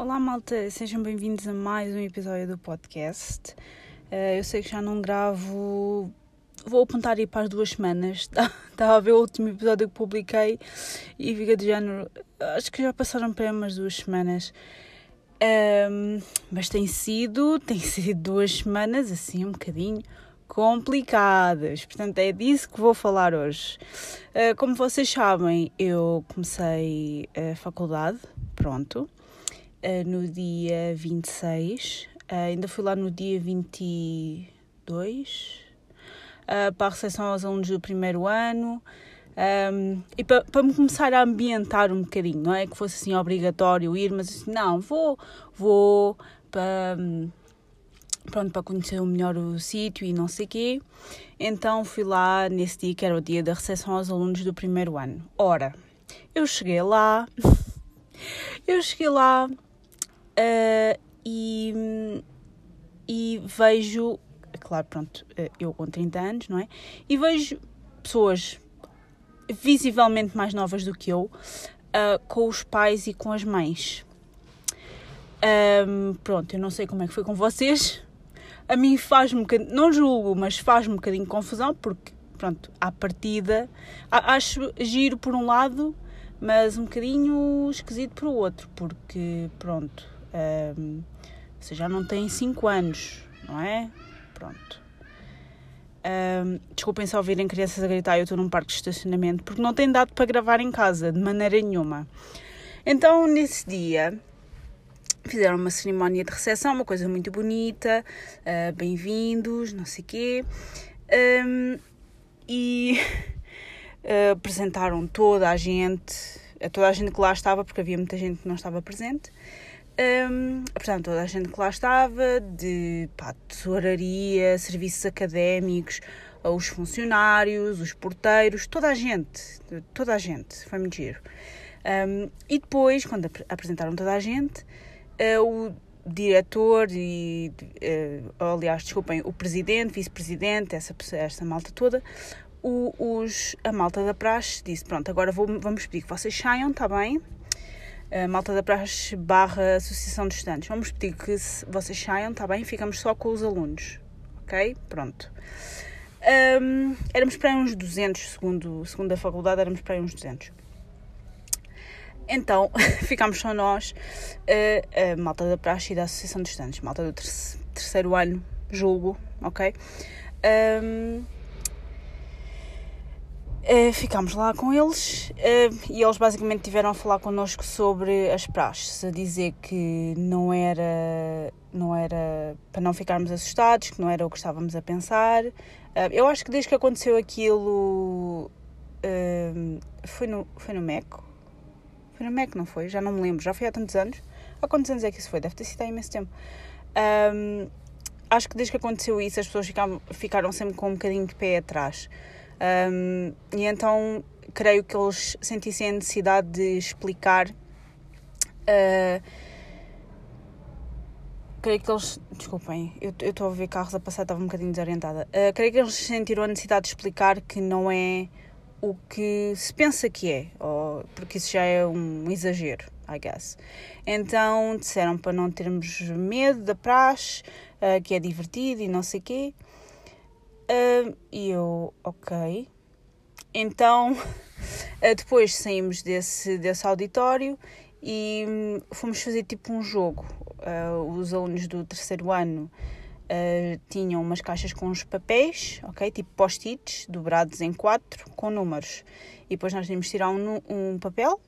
Olá, malta, sejam bem-vindos a mais um episódio do podcast. Uh, eu sei que já não gravo. Vou apontar aí para as duas semanas. Estava a ver o último episódio que publiquei e fica de género. Acho que já passaram para umas duas semanas. Um, mas tem sido, tem sido duas semanas assim um bocadinho complicadas. Portanto, é disso que vou falar hoje. Uh, como vocês sabem, eu comecei a faculdade, pronto, uh, no dia 26. Uh, ainda fui lá no dia 22 uh, para a recepção aos alunos do primeiro ano. Um, e para, para me começar a ambientar um bocadinho, não é que fosse assim obrigatório ir, mas assim, não, vou, vou para, pronto, para conhecer melhor o sítio e não sei o quê. Então fui lá nesse dia que era o dia da recepção aos alunos do primeiro ano. Ora, eu cheguei lá, eu cheguei lá uh, e, e vejo, claro, pronto, eu com 30 anos, não é? E vejo pessoas visivelmente mais novas do que eu, uh, com os pais e com as mães. Um, pronto, eu não sei como é que foi com vocês. A mim faz-me um bocadinho, não julgo, mas faz-me um bocadinho confusão, porque, pronto, à partida, acho giro por um lado, mas um bocadinho esquisito por outro, porque, pronto, um, você já não tem 5 anos, não é? Pronto. Um, desculpem só ouvirem crianças a gritar, eu estou num parque de estacionamento, porque não tem dado para gravar em casa, de maneira nenhuma. Então, nesse dia, fizeram uma cerimónia de recepção, uma coisa muito bonita, uh, bem-vindos, não sei quê, um, e uh, apresentaram toda a gente, toda a gente que lá estava, porque havia muita gente que não estava presente, um, portanto, toda a gente que lá estava, de pá, tesouraria, serviços académicos, os funcionários, os porteiros, toda a gente, toda a gente, foi muito giro. Um, e depois, quando ap apresentaram toda a gente, uh, o diretor e, uh, aliás, desculpem, o presidente, vice-presidente, essa, essa malta toda, o, os, a malta da praxe disse, pronto, agora vou, vamos pedir que vocês saiam, está bem? A Malta da Praxe barra Associação de Estudantes. Vamos pedir que vocês saiam, está bem? Ficamos só com os alunos, ok? Pronto. Um, éramos para uns 200, segundo, segundo a faculdade, éramos para uns 200. Então, ficámos só nós, a, a Malta da Praxe e da Associação de Estudantes, Malta do terceiro ano, julgo, ok? Um, Uh, ficámos lá com eles uh, e eles basicamente tiveram a falar connosco sobre as praxes, a dizer que não era, não era para não ficarmos assustados, que não era o que estávamos a pensar. Uh, eu acho que desde que aconteceu aquilo foi, no, foi no MEC. Foi no MEC, não foi? Já não me lembro, já foi há tantos anos. Há quantos anos é que isso foi? Deve ter sido há imenso tempo. Um, acho que desde que aconteceu isso as pessoas ficaram, ficaram sempre com um bocadinho de pé atrás. Um, e então creio que eles sentissem a necessidade de explicar. Uh, creio que eles. Desculpem, eu estou a ver carros a passar, estava um bocadinho desorientada. Uh, creio que eles sentiram a necessidade de explicar que não é o que se pensa que é, ou, porque isso já é um exagero, I guess. Então disseram para não termos medo da praxe, uh, que é divertido e não sei o quê. Uh, e eu, ok. Então, uh, depois saímos desse, desse auditório e um, fomos fazer tipo um jogo. Uh, os alunos do terceiro ano tinham umas caixas com uns papéis, ok? Tipo post-its, dobrados em quatro, com números. E depois nós tínhamos tirar um, um papel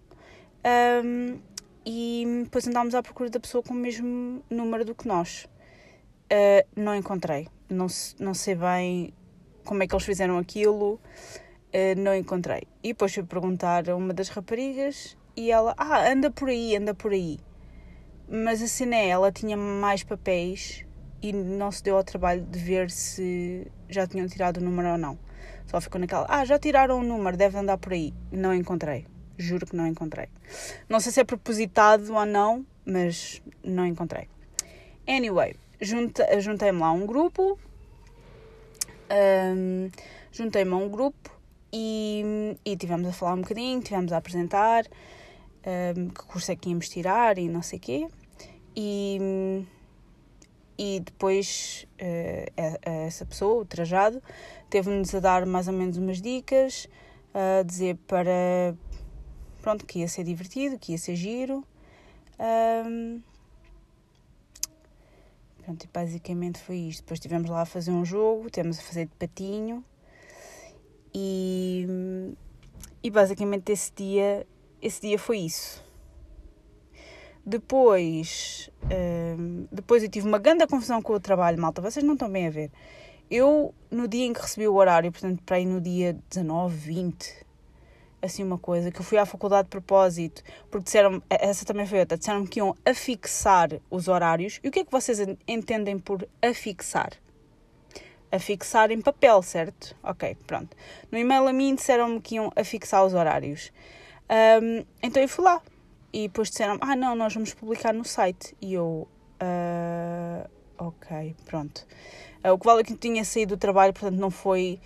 um, e depois andámos à procura da pessoa com o mesmo número do que nós. Não encontrei não, não sei bem como é que eles fizeram aquilo, uh, não encontrei. E depois fui perguntar a uma das raparigas e ela, ah, anda por aí, anda por aí. Mas a cena é, ela tinha mais papéis e não se deu ao trabalho de ver se já tinham tirado o número ou não. Só ficou naquela, ah, já tiraram o número, deve andar por aí. Não encontrei. Juro que não encontrei. Não sei se é propositado ou não, mas não encontrei. Anyway, juntei-me lá a um grupo, um, juntei-me a um grupo e, e tivemos a falar um bocadinho, tivemos a apresentar um, que curso é que íamos tirar e não sei o quê. e, e depois uh, essa pessoa, o trajado, teve-nos a dar mais ou menos umas dicas, a dizer para pronto, que ia ser divertido, que ia ser giro. Um, pronto, e basicamente foi isto. Depois estivemos lá a fazer um jogo, temos a fazer de patinho e, e basicamente esse dia, esse dia foi isso. Depois, um, depois eu tive uma grande confusão com o trabalho, malta. Vocês não estão bem a ver. Eu, no dia em que recebi o horário, portanto, para aí no dia 19, 20, assim uma coisa, que eu fui à faculdade de propósito, porque disseram, essa também foi outra, disseram que iam afixar os horários. E o que é que vocês entendem por afixar? Afixar em papel, certo? Ok, pronto. No e-mail a mim disseram-me que iam afixar os horários. Um, então eu fui lá. E depois disseram ah não, nós vamos publicar no site. E eu, uh, ok, pronto. Uh, o que vale é que eu tinha saído do trabalho, portanto não foi,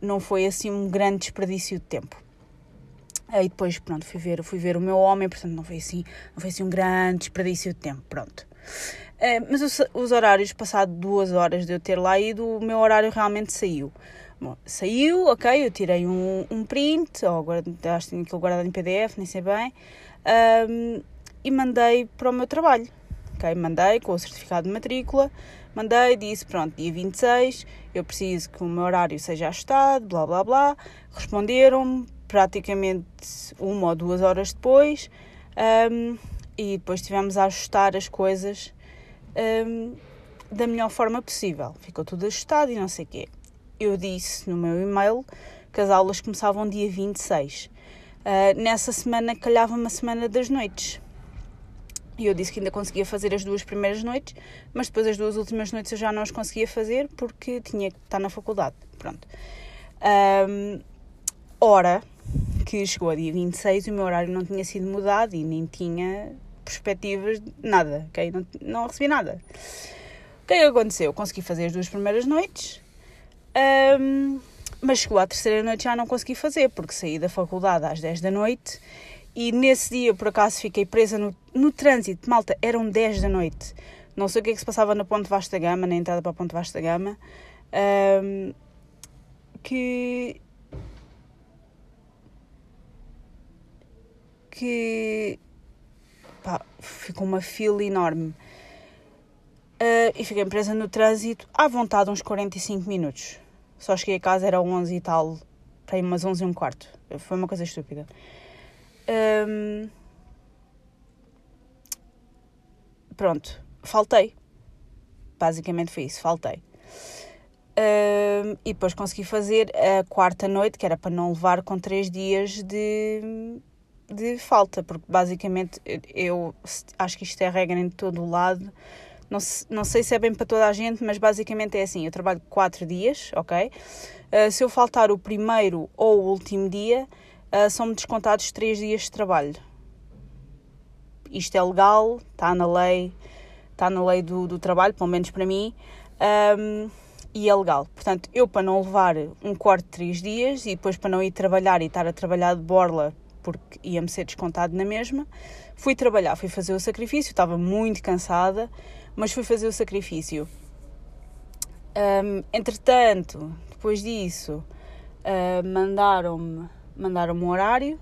não foi assim um grande desperdício de tempo. Aí depois, pronto, fui ver, fui ver o meu homem, portanto não foi assim, não foi assim um grande desperdício de tempo, pronto. Uh, mas os, os, horários, passado duas horas de eu ter lá ido, o meu horário realmente saiu. Bom, saiu, ok, eu tirei um, um print, ou acho que tinha aquilo guardado em PDF, nem sei bem, um, e mandei para o meu trabalho. Ok, mandei com o certificado de matrícula, mandei, disse, pronto, dia 26, eu preciso que o meu horário seja ajustado, blá blá blá. Responderam-me, praticamente uma ou duas horas depois um, e depois tivemos a ajustar as coisas um, da melhor forma possível. Ficou tudo ajustado e não sei o quê. Eu disse no meu e-mail que as aulas começavam dia 26. Uh, nessa semana calhava uma semana das noites. E eu disse que ainda conseguia fazer as duas primeiras noites, mas depois as duas últimas noites eu já não as conseguia fazer porque tinha que estar na faculdade. Pronto. Um, ora, que chegou a dia 26 e o meu horário não tinha sido mudado e nem tinha perspectivas nada, ok? Não, não recebi nada. O que é que aconteceu? Consegui fazer as duas primeiras noites, um, mas chegou à terceira noite já não consegui fazer, porque saí da faculdade às 10 da noite e nesse dia, por acaso, fiquei presa no, no trânsito. Malta, eram 10 da noite. Não sei o que é que se passava na Ponte Vasta Gama, na entrada para a Ponte Vasta Gama. Um, que pá, ficou uma fila enorme. Uh, e fiquei presa no trânsito à vontade uns 45 minutos. Só cheguei a casa, era 11 e tal, para umas 11 e um quarto. Foi uma coisa estúpida. Um, pronto, faltei. Basicamente foi isso, faltei. Um, e depois consegui fazer a quarta noite, que era para não levar com três dias de, de falta, porque basicamente eu acho que isto é regra em todo o lado. Não, não sei se é bem para toda a gente, mas basicamente é assim: eu trabalho 4 dias, ok? Uh, se eu faltar o primeiro ou o último dia, uh, são-me descontados 3 dias de trabalho. Isto é legal, está na lei, está na lei do, do trabalho, pelo menos para mim. Um, e é legal. Portanto, eu para não levar um corte de 3 dias e depois para não ir trabalhar e estar a trabalhar de borla porque ia-me ser descontado na mesma. Fui trabalhar, fui fazer o sacrifício, estava muito cansada, mas fui fazer o sacrifício. Um, entretanto, depois disso, uh, mandaram-me mandaram um horário,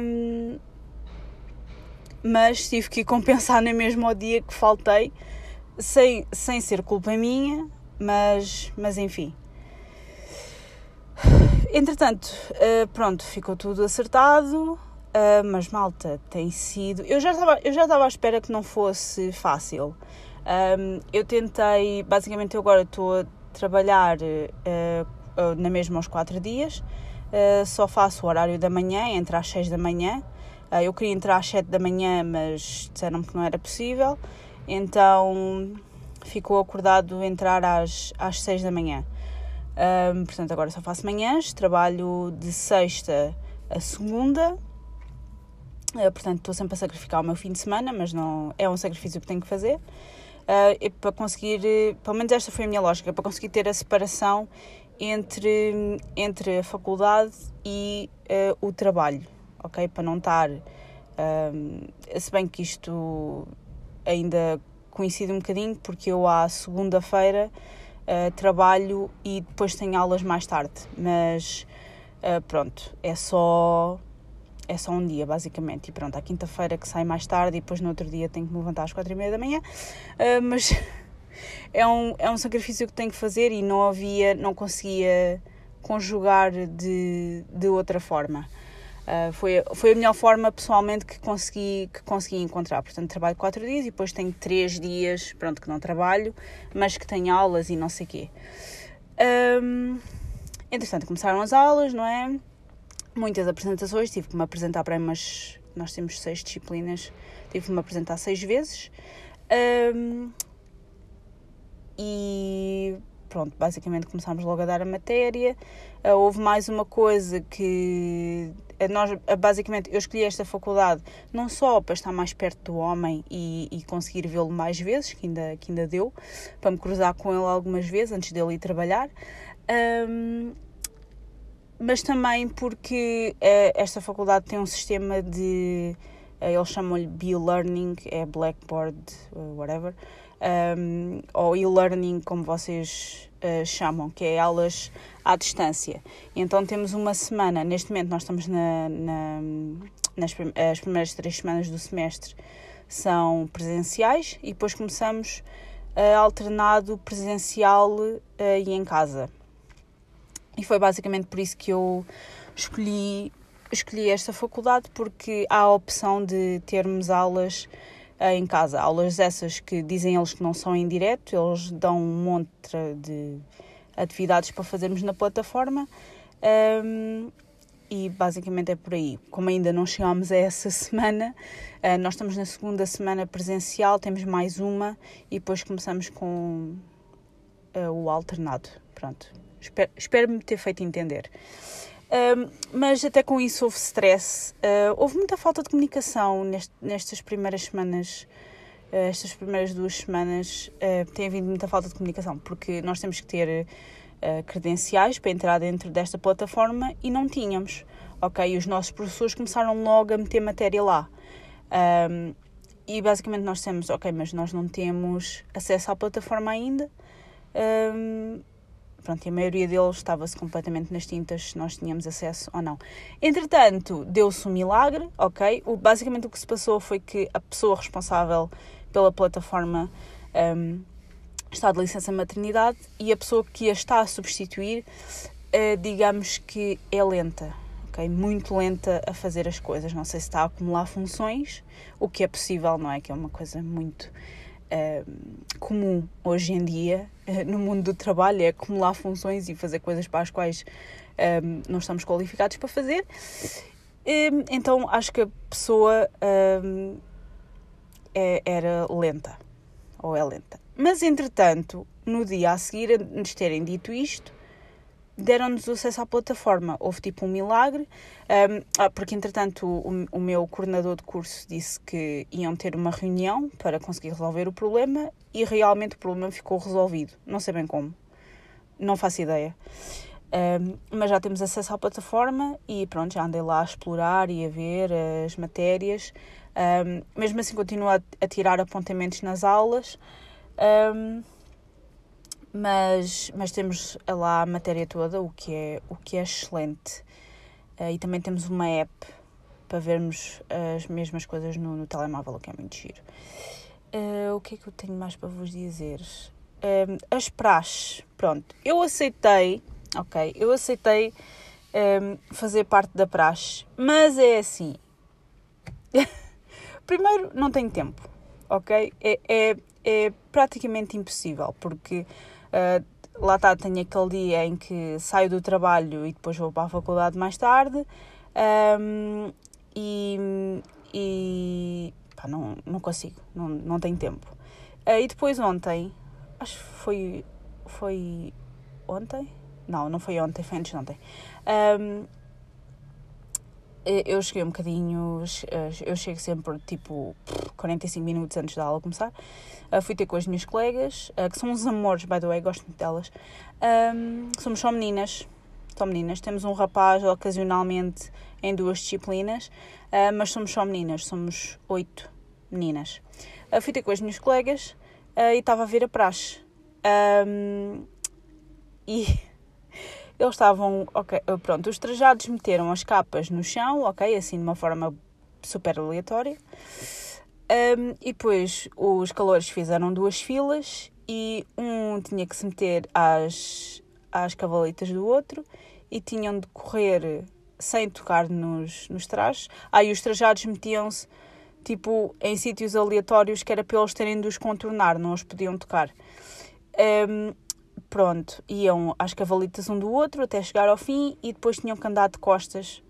um, mas tive que compensar no mesmo ao dia que faltei, sem, sem ser culpa minha, mas, mas enfim. Entretanto, uh, pronto, ficou tudo acertado, uh, mas malta, tem sido. Eu já estava, eu já estava à espera que não fosse fácil. Um, eu tentei, basicamente, eu agora estou a trabalhar uh, na mesma aos 4 dias, só faço o horário da manhã, entre às 6 da manhã. eu queria entrar às 7 da manhã, mas disseram que não era possível, então ficou acordado entrar às, às 6 da manhã. Um, portanto, agora só faço manhãs, trabalho de sexta a segunda. Uh, portanto, estou sempre a sacrificar o meu fim de semana, mas não é um sacrifício que tenho que fazer. Uh, para conseguir, pelo menos esta foi a minha lógica, para conseguir ter a separação entre, entre a faculdade e uh, o trabalho, ok? Para não estar. se bem que isto ainda coincide um bocadinho porque eu à segunda-feira uh, trabalho e depois tenho aulas mais tarde, mas uh, pronto, é só é só um dia basicamente. E pronto, à quinta-feira que sai mais tarde e depois no outro dia tenho que me levantar às quatro e meia da manhã, uh, mas é um, é um sacrifício que tenho que fazer e não havia, não conseguia conjugar de, de outra forma. Uh, foi, foi a melhor forma pessoalmente que consegui, que consegui encontrar. Portanto, trabalho quatro dias e depois tenho três dias, pronto, que não trabalho, mas que tenho aulas e não sei o quê. Um, entretanto, começaram as aulas, não é? Muitas apresentações, tive que me apresentar para umas. Nós temos seis disciplinas, tive que me apresentar seis vezes. Um, e pronto, basicamente começámos logo a dar a matéria. Uh, houve mais uma coisa que nós, basicamente, eu escolhi esta faculdade não só para estar mais perto do homem e, e conseguir vê-lo mais vezes, que ainda, que ainda deu, para me cruzar com ele algumas vezes antes dele ir trabalhar, um, mas também porque esta faculdade tem um sistema de. Eles chamam-lhe B-Learning, é Blackboard, whatever, um, ou e-learning, como vocês uh, chamam, que é aulas à distância. Então temos uma semana, neste momento nós estamos na, na, nas as primeiras três semanas do semestre são presenciais e depois começamos uh, alternado presencial uh, e em casa. E foi basicamente por isso que eu escolhi, escolhi esta faculdade, porque há a opção de termos aulas em casa. Aulas essas que dizem eles que não são em direto, eles dão um monte de atividades para fazermos na plataforma. Um, e basicamente é por aí. Como ainda não chegámos a essa semana, uh, nós estamos na segunda semana presencial, temos mais uma e depois começamos com uh, o alternado. Pronto. Espero-me espero ter feito entender mas até com isso houve stress. Uh, houve muita falta de comunicação neste, nestas primeiras semanas. Uh, estas primeiras duas semanas uh, tem havido muita falta de comunicação, porque nós temos que ter credenciais para entrar dentro desta plataforma e não tínhamos. Ok, e os nossos professores começaram logo a meter matéria lá. Um, e basicamente nós temos, ok, mas nós não temos acesso à plataforma ainda. Um, Pronto, a maioria deles estava-se completamente nas tintas se nós tínhamos acesso ou não. Entretanto, deu-se um milagre, ok? O, basicamente o que se passou foi que a pessoa responsável pela plataforma um, está de licença maternidade e a pessoa que a está a substituir, uh, digamos que é lenta, ok? Muito lenta a fazer as coisas. Não sei se está a acumular funções, o que é possível, não é? Que é uma coisa muito comum hoje em dia uh, no mundo do trabalho é acumular funções e fazer coisas para as quais um, não estamos qualificados para fazer. Um, então acho que a pessoa é, era lenta, ou é lenta. Mas entretanto, no dia a seguir nos terem dito isto, deram-nos acesso à plataforma. Houve tipo um milagre, um, ah, porque entretanto o, o, meu coordenador de curso disse que iam ter uma reunião para conseguir resolver o problema e realmente o problema ficou resolvido. Não sei bem como, não faço ideia. Um, mas já temos acesso à plataforma e pronto, já andei lá a explorar e a ver as matérias. Um, mesmo assim, continuo a, a, tirar apontamentos nas aulas. Um, mas, mas temos lá a matéria toda, o que é, o que é excelente. Uh, e também temos uma app para vermos as mesmas coisas no, no telemóvel, o que é muito giro. Uh, o que é que eu tenho mais para vos dizer? Uh, as praxes, pronto, eu aceitei, ok, eu aceitei um, fazer parte da praxe, mas é assim. Primeiro, não tenho tempo, ok? É, é, é praticamente impossível, porque Uh, lá está, tenho aquele dia em que saio do trabalho e depois vou para a faculdade mais tarde. Um, e, e pá, não, não consigo, não, não tenho tempo. Uh, e depois ontem, acho que foi, foi ontem? Não, não foi ontem, foi antes de ontem. Um, eu cheguei um bocadinho, eu chego sempre tipo 45 minutos antes da aula começar. Uh, fui ter com as minhas colegas, que são uns amores, by the way, gosto muito delas. Um, somos só meninas, só meninas. Temos um rapaz ocasionalmente em duas disciplinas, mas somos só meninas, somos oito meninas. Fui ter com as minhas colegas e estava a ver a praxe. Um, e eles estavam, ok, pronto, os trajados meteram as capas no chão, ok, assim de uma forma super aleatória. Um, e depois os calores fizeram duas filas e um tinha que se meter às, às cavalitas do outro e tinham de correr sem tocar nos, nos trajes. Aí os trajados metiam-se tipo em sítios aleatórios que era para eles terem de os contornar, não os podiam tocar. Um, pronto, iam às cavalitas um do outro até chegar ao fim e depois tinham que andar de costas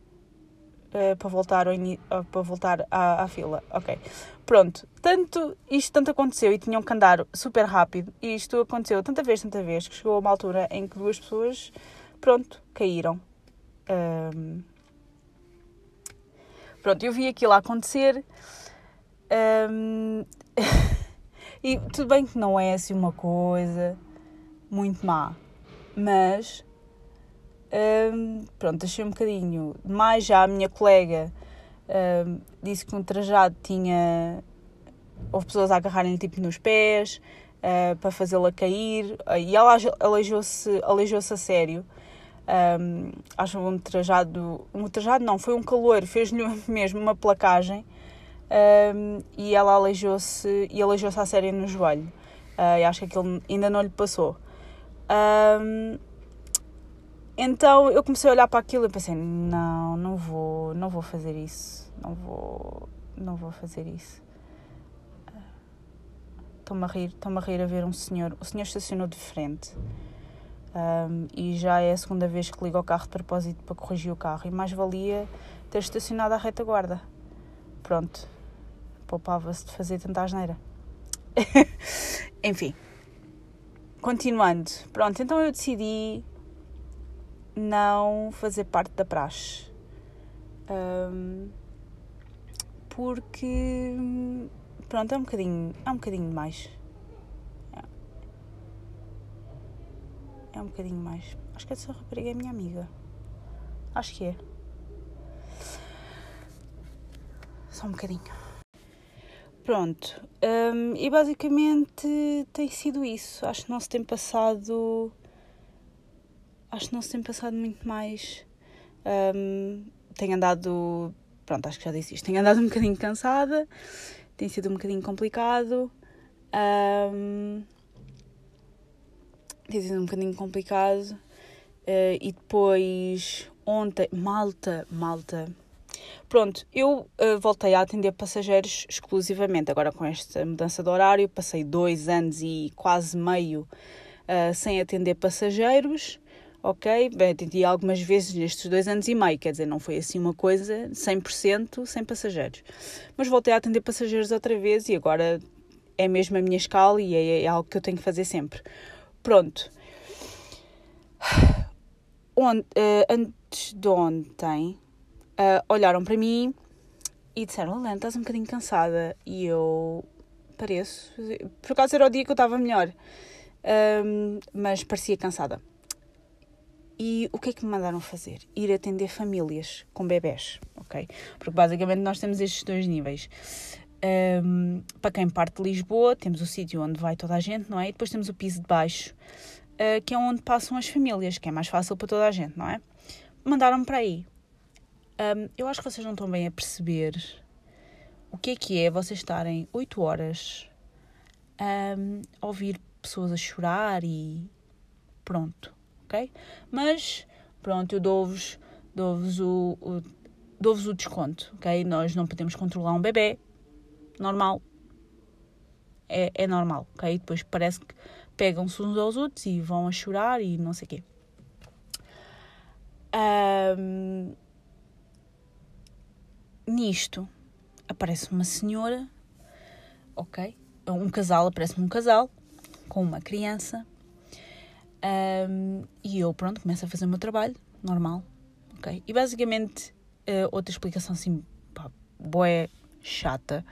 uh, para voltar, ao uh, para voltar à, à, fila. Ok. Pronto, tanto, isto tanto aconteceu e tinham que andar super rápido. E isto aconteceu tanta vez, tanta vez, que chegou a uma altura em que duas pessoas, pronto, caíram. Um, pronto, eu vi aquilo acontecer. Um, e tudo bem que não é assim uma coisa muito má, mas um, pronto, achei um bocadinho mais já a minha colega um, disse que um trajado tinha houve pessoas a agarrarem tipo nos pés uh, para fazê-la cair. E ela aleijou-se aleijou-se a sério. Um, acho um trajado um trajado não, foi um calor fez-lhe mesmo uma placagem. Um, e ela aleijou-se e aleijou-se a sério no joelho. Uh, e acho que aquilo ainda não lhe passou um, então eu comecei a olhar para aquilo e pensei, não, não vou, não vou fazer isso, não vou, não vou fazer isso. Estou-me a rir, estou-me a rir a ver um senhor, o senhor estacionou de frente um, e já é a segunda vez que liga o carro de propósito para corrigir o carro e mais valia ter estacionado à retaguarda. Pronto, poupava-se de fazer tanta asneira. Enfim, continuando, pronto, então eu decidi não fazer parte da praxe. Um, porque pronto, é um bocadinho, é um bocadinho demais. É. é um bocadinho mais. Acho que essa rapariga é minha amiga. Acho que é. Só um bocadinho. Pronto. Um, e basicamente tem sido isso. Acho que não se tem passado acho que não se tem passado muito mais. Um, tenho andado. Pronto, acho que já disse isto. Tenho andado um bocadinho cansada, tem sido um bocadinho complicado. Um, tem sido um bocadinho complicado. Uh, e depois, ontem, malta, malta. Pronto, eu uh, voltei a atender passageiros exclusivamente. Agora, com esta mudança de horário, passei dois anos e quase meio uh, sem atender passageiros ok, bem, atendi algumas vezes nestes dois anos e meio, quer dizer, não foi assim uma coisa 100% sem passageiros. Mas voltei a atender passageiros outra vez e agora é mesmo a minha escala e é, é algo que eu tenho que fazer sempre. Pronto. Uh, antes de ontem, uh, olharam para mim e disseram: Helena, estás um bocadinho cansada. E eu pareço. Por acaso era o dia que eu estava melhor, um, mas parecia cansada. E o que é que me mandaram fazer? Ir atender famílias com bebés, ok? Porque basicamente nós temos estes dois níveis. Um, para quem parte de Lisboa, temos o sítio onde vai toda a gente, não é? E depois temos o piso de baixo, uh, que é onde passam as famílias, que é mais fácil para toda a gente, não é? Mandaram-me para aí. Um, eu acho que vocês não estão bem a perceber o que é que é vocês estarem 8 horas um, a ouvir pessoas a chorar e pronto ok? Mas, pronto, eu dou-vos dou o, o, dou o desconto, ok? Nós não podemos controlar um bebê, normal. É, é normal, ok? Depois parece que pegam-se uns aos outros e vão a chorar e não sei o quê. Um, nisto aparece uma senhora, ok? Um casal, aparece-me um casal com uma criança um, e eu, pronto, começo a fazer o meu trabalho, normal, ok? E basicamente, uh, outra explicação assim, pá, boé chata,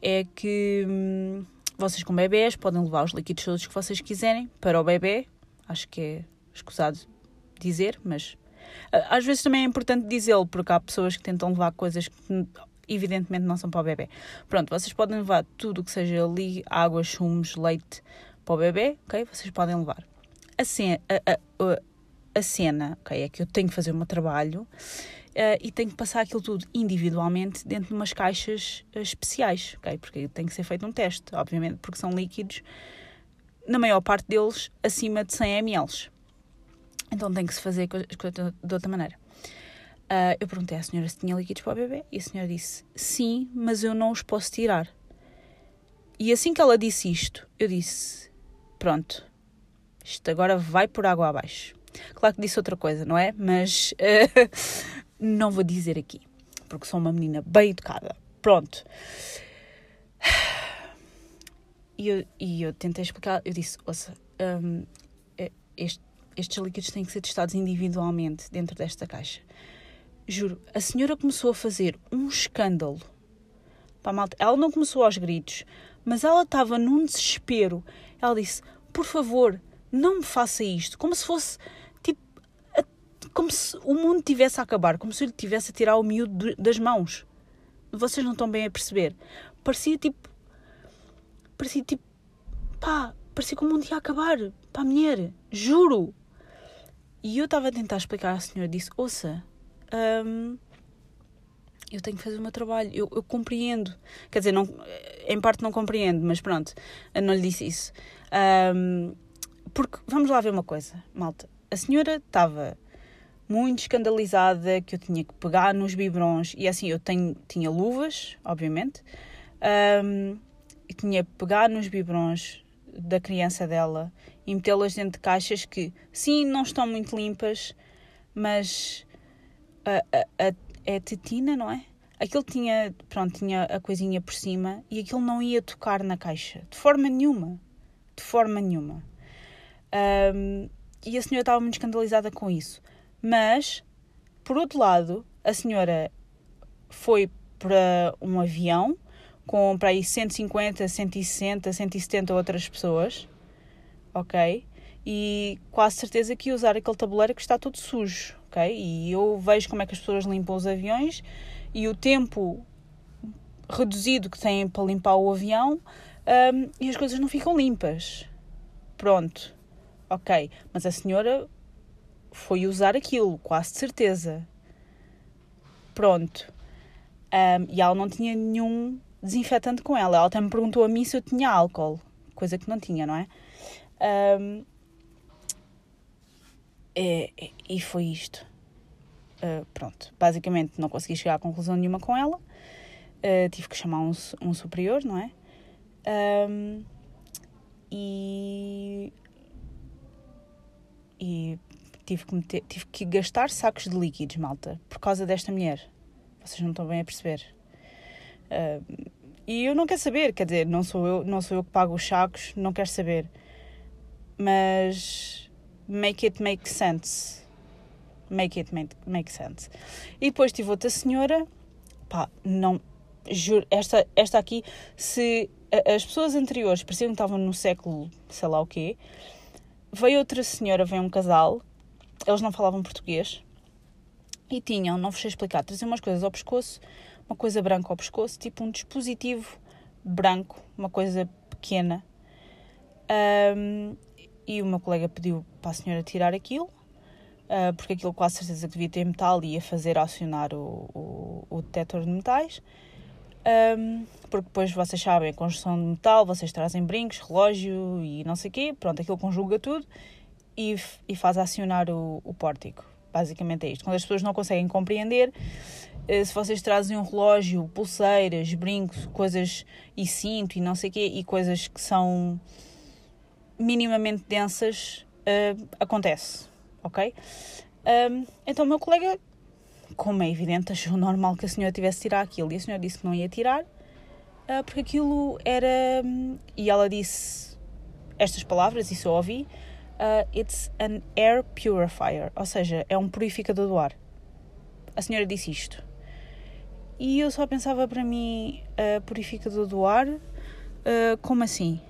é que hum, vocês com bebés podem levar os líquidos todos que vocês quiserem para o bebê, acho que é escusado dizer, mas às vezes também é importante dizê-lo, porque há pessoas que tentam levar coisas que evidentemente não são para o bebê. Pronto, vocês podem levar tudo o que seja ali, água, chumos, leite para o bebê, ok? Vocês podem levar. A cena, a, a, cena ok? É que eu tenho que fazer o meu trabalho uh, e tenho que passar aquilo tudo individualmente dentro de umas caixas uh, especiais, ok? Porque tem que ser feito um teste, obviamente, porque são líquidos, na maior parte deles, acima de 100 ml. Então tem que se fazer as coisas de outra maneira. Uh, eu perguntei à senhora se tinha líquidos para o bebê e a senhora disse sim, mas eu não os posso tirar. E assim que ela disse isto, eu disse: pronto, isto agora vai por água abaixo. Claro que disse outra coisa, não é? Mas uh, não vou dizer aqui, porque sou uma menina bem educada. Pronto. E eu, e eu tentei explicar, eu disse: ouça, um, é, este, estes líquidos têm que ser testados individualmente dentro desta caixa. Juro, a senhora começou a fazer um escândalo. Pá, malta, ela não começou aos gritos, mas ela estava num desespero. Ela disse: Por favor, não me faça isto. Como se fosse, tipo, a, como se o mundo tivesse a acabar, como se eu lhe tivesse a tirar o miúdo das mãos. Vocês não estão bem a perceber. Parecia tipo. Parecia tipo. Pá, parecia que o mundo ia acabar. A mulher. Juro. E eu estava a tentar explicar à senhora, disse: Ouça, hum, eu tenho que fazer o meu trabalho, eu, eu, compreendo. Quer dizer, não, em parte não compreendo, mas pronto, não lhe disse isso. Um, porque, vamos lá ver uma coisa, malta. A senhora estava muito escandalizada que eu tinha que pegar nos biberons, e assim, eu tenho, tinha luvas, obviamente, um, e tinha que pegar nos biberons da criança dela e metê-las dentro de caixas que, sim, não estão muito limpas, mas a, a, a, é tetina, não é? Aquilo tinha, pronto, tinha a coisinha por cima e aquilo não ia tocar na caixa, de forma nenhuma. De forma nenhuma. Um, e a senhora estava muito escandalizada com isso. Mas, por outro lado, a senhora foi para um avião com para aí 150, 160, 170 outras pessoas, ok? E quase certeza que ia usar aquele tabuleiro que está todo sujo, ok? E eu vejo como é que as pessoas limpam os aviões e o tempo reduzido que têm para limpar o avião um, e as coisas não ficam limpas. Pronto, ok. Mas a senhora foi usar aquilo, quase de certeza. Pronto. Um, e ela não tinha nenhum desinfetante com ela. Ela até me perguntou a mim se eu tinha álcool, coisa que não tinha, não é? Um, é, é, e foi isto. Uh, pronto, basicamente não consegui chegar a conclusão nenhuma com ela. Uh, tive que chamar um, um superior, não é? Um, e. E tive que, meter, tive que gastar sacos de líquidos, malta, por causa desta mulher. Vocês não estão bem a perceber. Uh, e eu não quero saber, quer dizer, não sou eu, não sou eu que pago os sacos, não quero saber. Mas make it make sense. Make it make, make sense. E depois tive outra senhora, pá, não, juro, esta, esta aqui, se as pessoas anteriores pareciam que estavam no século, sei lá o quê, veio outra senhora, veio um casal, eles não falavam português, e tinham, não vos sei explicar, traziam umas coisas ao pescoço, uma coisa branca ao pescoço, tipo um dispositivo branco, uma coisa pequena. Um, e o meu colega pediu para a senhora tirar aquilo, uh, porque aquilo quase certeza que devia ter metal e ia fazer acionar o, o, o detector de metais. Um, porque depois vocês sabem, a construção de metal, vocês trazem brincos, relógio e não sei o quê, pronto, aquilo conjuga tudo e, e faz acionar o, o pórtico. Basicamente é isto. Quando as pessoas não conseguem compreender, eh, se vocês trazem um relógio, pulseiras, brincos, coisas e cinto e não sei o quê, e coisas que são minimamente densas uh, acontece, ok? Um, então o meu colega, como é evidente, achou normal que a senhora tivesse tirar aquilo e a senhora disse que não ia tirar uh, porque aquilo era. Um, e ela disse estas palavras, isso eu ouvi: uh, It's an air purifier, ou seja, é um purificador do ar. A senhora disse isto. E eu só pensava para mim: purificador do ar? como assim?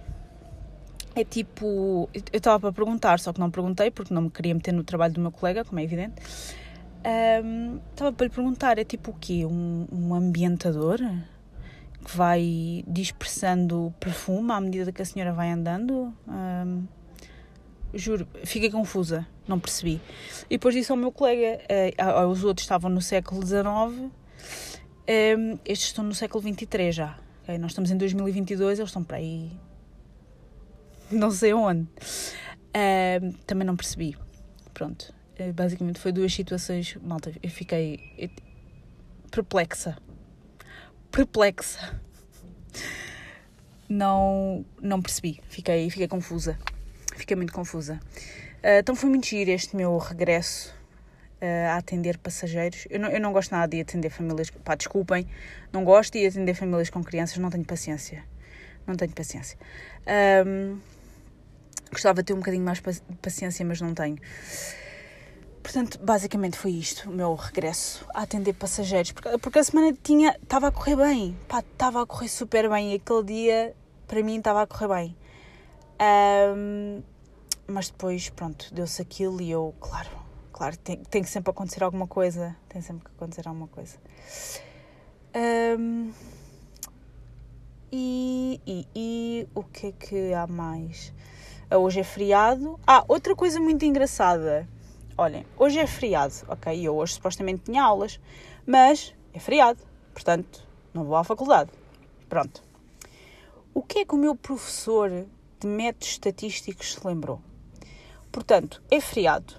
É tipo. Eu estava para perguntar, só que não perguntei porque não me queria meter no trabalho do meu colega, como é evidente. Um, estava para lhe perguntar, é tipo o quê? Um, um ambientador? Que vai dispersando perfume à medida que a senhora vai andando? Um, juro, fiquei confusa, não percebi. E depois disse ao meu colega, uh, os outros estavam no século XIX, um, estes estão no século XXIII já. Okay? Nós estamos em 2022, eles estão para aí. Não sei onde. Um, também não percebi. Pronto. Uh, basicamente foi duas situações. Malta, eu fiquei perplexa. Perplexa. Não, não percebi. Fiquei, fiquei confusa. Fiquei muito confusa. Uh, então foi muito giro este meu regresso uh, a atender passageiros. Eu não, eu não gosto nada de atender famílias. Pá, desculpem, não gosto de atender famílias com crianças, não tenho paciência. Não tenho paciência. Um, gostava de ter um bocadinho mais de paciência, mas não tenho. Portanto, basicamente foi isto, o meu regresso a atender passageiros. Porque, porque a semana tinha, estava a correr bem, estava a correr super bem. Aquele dia, para mim, estava a correr bem. Um, mas depois, pronto, deu-se aquilo e eu, claro, claro, tem, tem que sempre acontecer alguma coisa. Tem sempre que acontecer alguma coisa. Um, e, e, e o que é que há mais? Hoje é feriado. Ah, outra coisa muito engraçada. Olhem, hoje é feriado, ok? Eu hoje supostamente tinha aulas, mas é feriado, portanto não vou à faculdade. Pronto. O que é que o meu professor de métodos estatísticos se lembrou? Portanto, é feriado,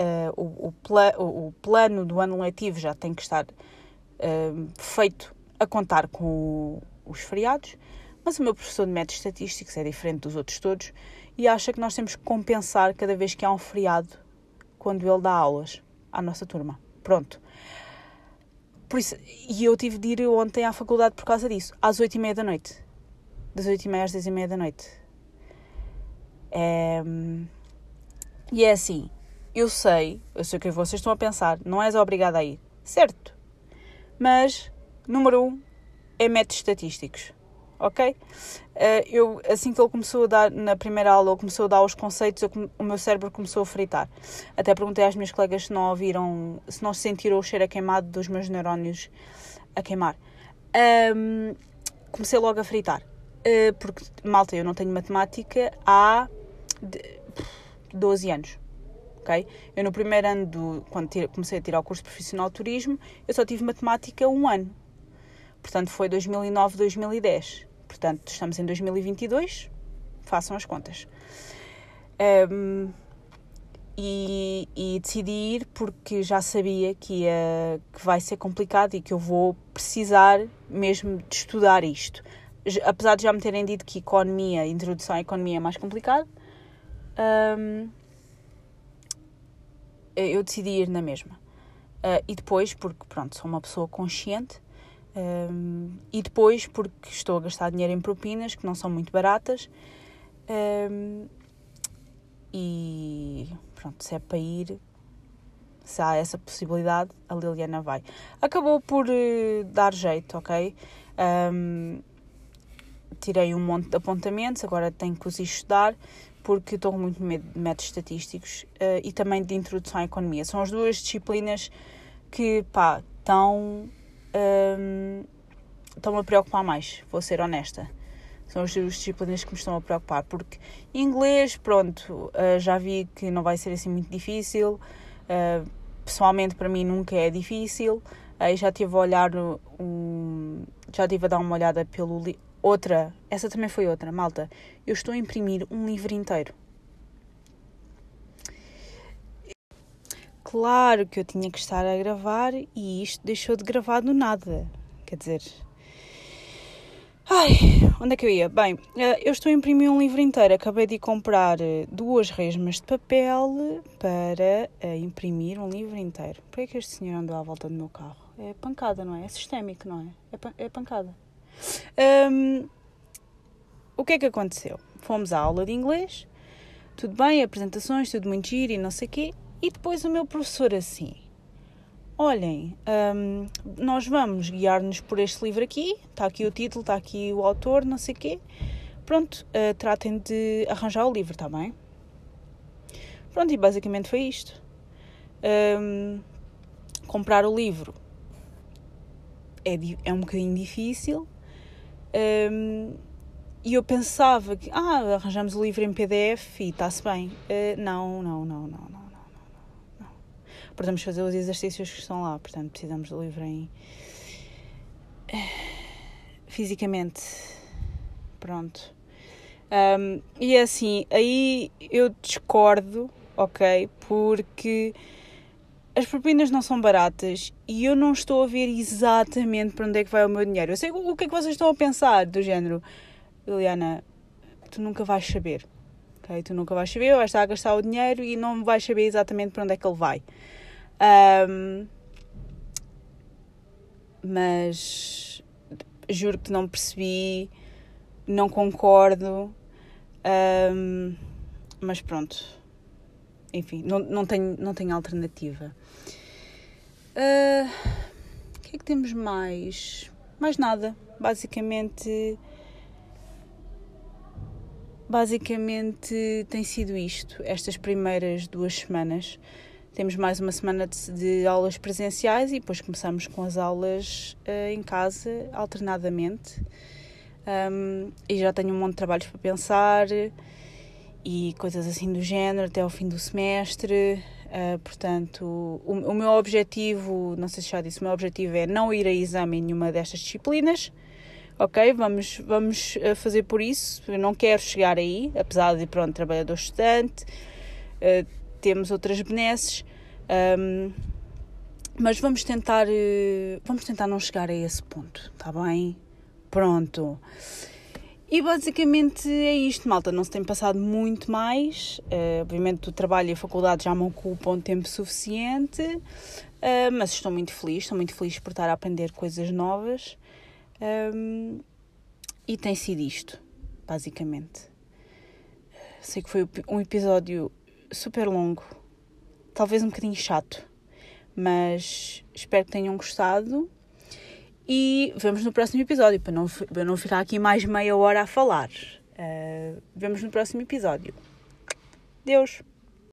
uh, o, o, pla o, plano do ano letivo já tem que estar uh, feito a contar com os feriados, mas o meu professor de métodos estatísticos é diferente dos outros todos e acha que nós temos que compensar cada vez que há um feriado quando ele dá aulas à nossa turma. Pronto. Por isso, e eu tive de ir ontem à faculdade por causa disso, às oito e meia da noite. Das oito e meia às dez e meia da noite. É... E é assim, eu sei, eu sei o que vocês estão a pensar, não és obrigada a ir. Certo. Mas, número um, é métodos estatísticos. Ok? Uh, eu, assim que ele começou a dar, na primeira aula, ele começou a dar os conceitos, eu, o meu cérebro começou a fritar. Até perguntei às minhas colegas se não ouviram, se não sentiram o cheiro a queimado dos meus neurónios a queimar. Um, comecei logo a fritar. Uh, porque, malta, eu não tenho matemática há 12 anos ok? Eu no primeiro ano, do, quando comecei a tirar o curso profissional de turismo, eu só tive matemática um ano. Portanto, foi 2009, 2010. Portanto, estamos em 2022, façam as contas. Um, e, e, decidi ir porque já sabia que, ia, que vai ser complicado e que eu vou precisar mesmo de estudar isto. Apesar de já me terem dito que economia, introdução à economia é mais complicado, um, eu decidi ir na mesma. Uh, e depois, porque pronto, sou uma pessoa consciente, um, e depois porque estou a gastar dinheiro em propinas que não são muito baratas. Um, e pronto, se é para ir, se há essa possibilidade, a Liliana vai. Acabou por uh, dar jeito, ok? Um, tirei um monte de apontamentos, agora tenho que os estudar porque estou com muito medo de métodos estatísticos uh, e também de introdução à economia. São as duas disciplinas que, pá, estão, um, ehm, estão a preocupar mais, vou ser honesta. São as duas disciplinas que me estão a preocupar, porque inglês, pronto, uh, já vi que não vai ser assim muito difícil. Uh, pessoalmente, para mim, nunca é difícil. Aí já tive a olhar já tive a dar uma olhada pelo Outra, essa também foi outra, malta. Eu estou a imprimir um livro inteiro. Claro que eu tinha que estar a gravar e isto deixou de gravar do nada. Quer dizer. Ai, onde é que eu ia? Bem, eh, eu estou a imprimir um livro inteiro. Acabei de comprar eh, duas resmas de papel para eh, imprimir um livro inteiro. Por que é que este senhor andou à volta do meu carro? É pancada, não é? É sistémico, não é? É, é pancada. Um, o que é que aconteceu? Fomos à aula de inglês, tudo bem, apresentações, tudo muito giro e não sei o quê, e depois o meu professor assim, olhem, hum, nós vamos guiar-nos por este livro aqui, está aqui o título, está aqui o autor, não sei o quê. Pronto, uh, tratem de arranjar o livro, está bem? Pronto, e basicamente foi isto. Um, comprar o livro é, é um bocadinho difícil. Um, e eu pensava que, ah, arranjamos o livro em PDF e está-se bem. Uh, não, não, não, não, não. Podemos fazer os exercícios que estão lá, portanto, precisamos do livro em. fisicamente. Pronto. Um, e é assim, aí eu discordo, ok? Porque as propinas não são baratas e eu não estou a ver exatamente para onde é que vai o meu dinheiro. Eu sei o que é que vocês estão a pensar, do género, Liliana, tu nunca vais saber, ok? Tu nunca vais saber, vais estar a gastar o dinheiro e não vais saber exatamente para onde é que ele vai. Um, mas juro que não percebi, não concordo, um, mas pronto enfim, não, não, tenho, não tenho alternativa. Uh, o que é que temos mais? Mais nada. Basicamente. Basicamente tem sido isto, estas primeiras duas semanas. Temos mais uma semana de, de aulas presenciais e depois começamos com as aulas uh, em casa, alternadamente. Um, e já tenho um monte de trabalhos para pensar e coisas assim do género até ao fim do semestre. Uh, portanto, o, o, meu objetivo, não sei se já disse, o meu objetivo é não ir a exame em nenhuma destas disciplinas. Ok, vamos, vamos ah, fazer por isso. Eu não quero chegar aí, apesar de, pronto, trabalhador estudante, uh, temos outras benesses, um, mas vamos tentar, uh, vamos tentar não chegar a esse ponto, tá bem? Pronto. E basicamente é isto, malta. Não se tem passado muito mais. Uh, obviamente o trabalho e a faculdade já me ocupam tempo suficiente, uh, mas estou muito feliz. Estou muito feliz por estar a aprender coisas novas. Um, e tem sido isto, basicamente. Sei que foi um episódio super longo, talvez um bocadinho chato, mas espero que tenham gostado. E vemos no próximo episódio, para não, para não ficar aqui mais meia hora a falar. Uh, vemos no próximo episódio. Deus!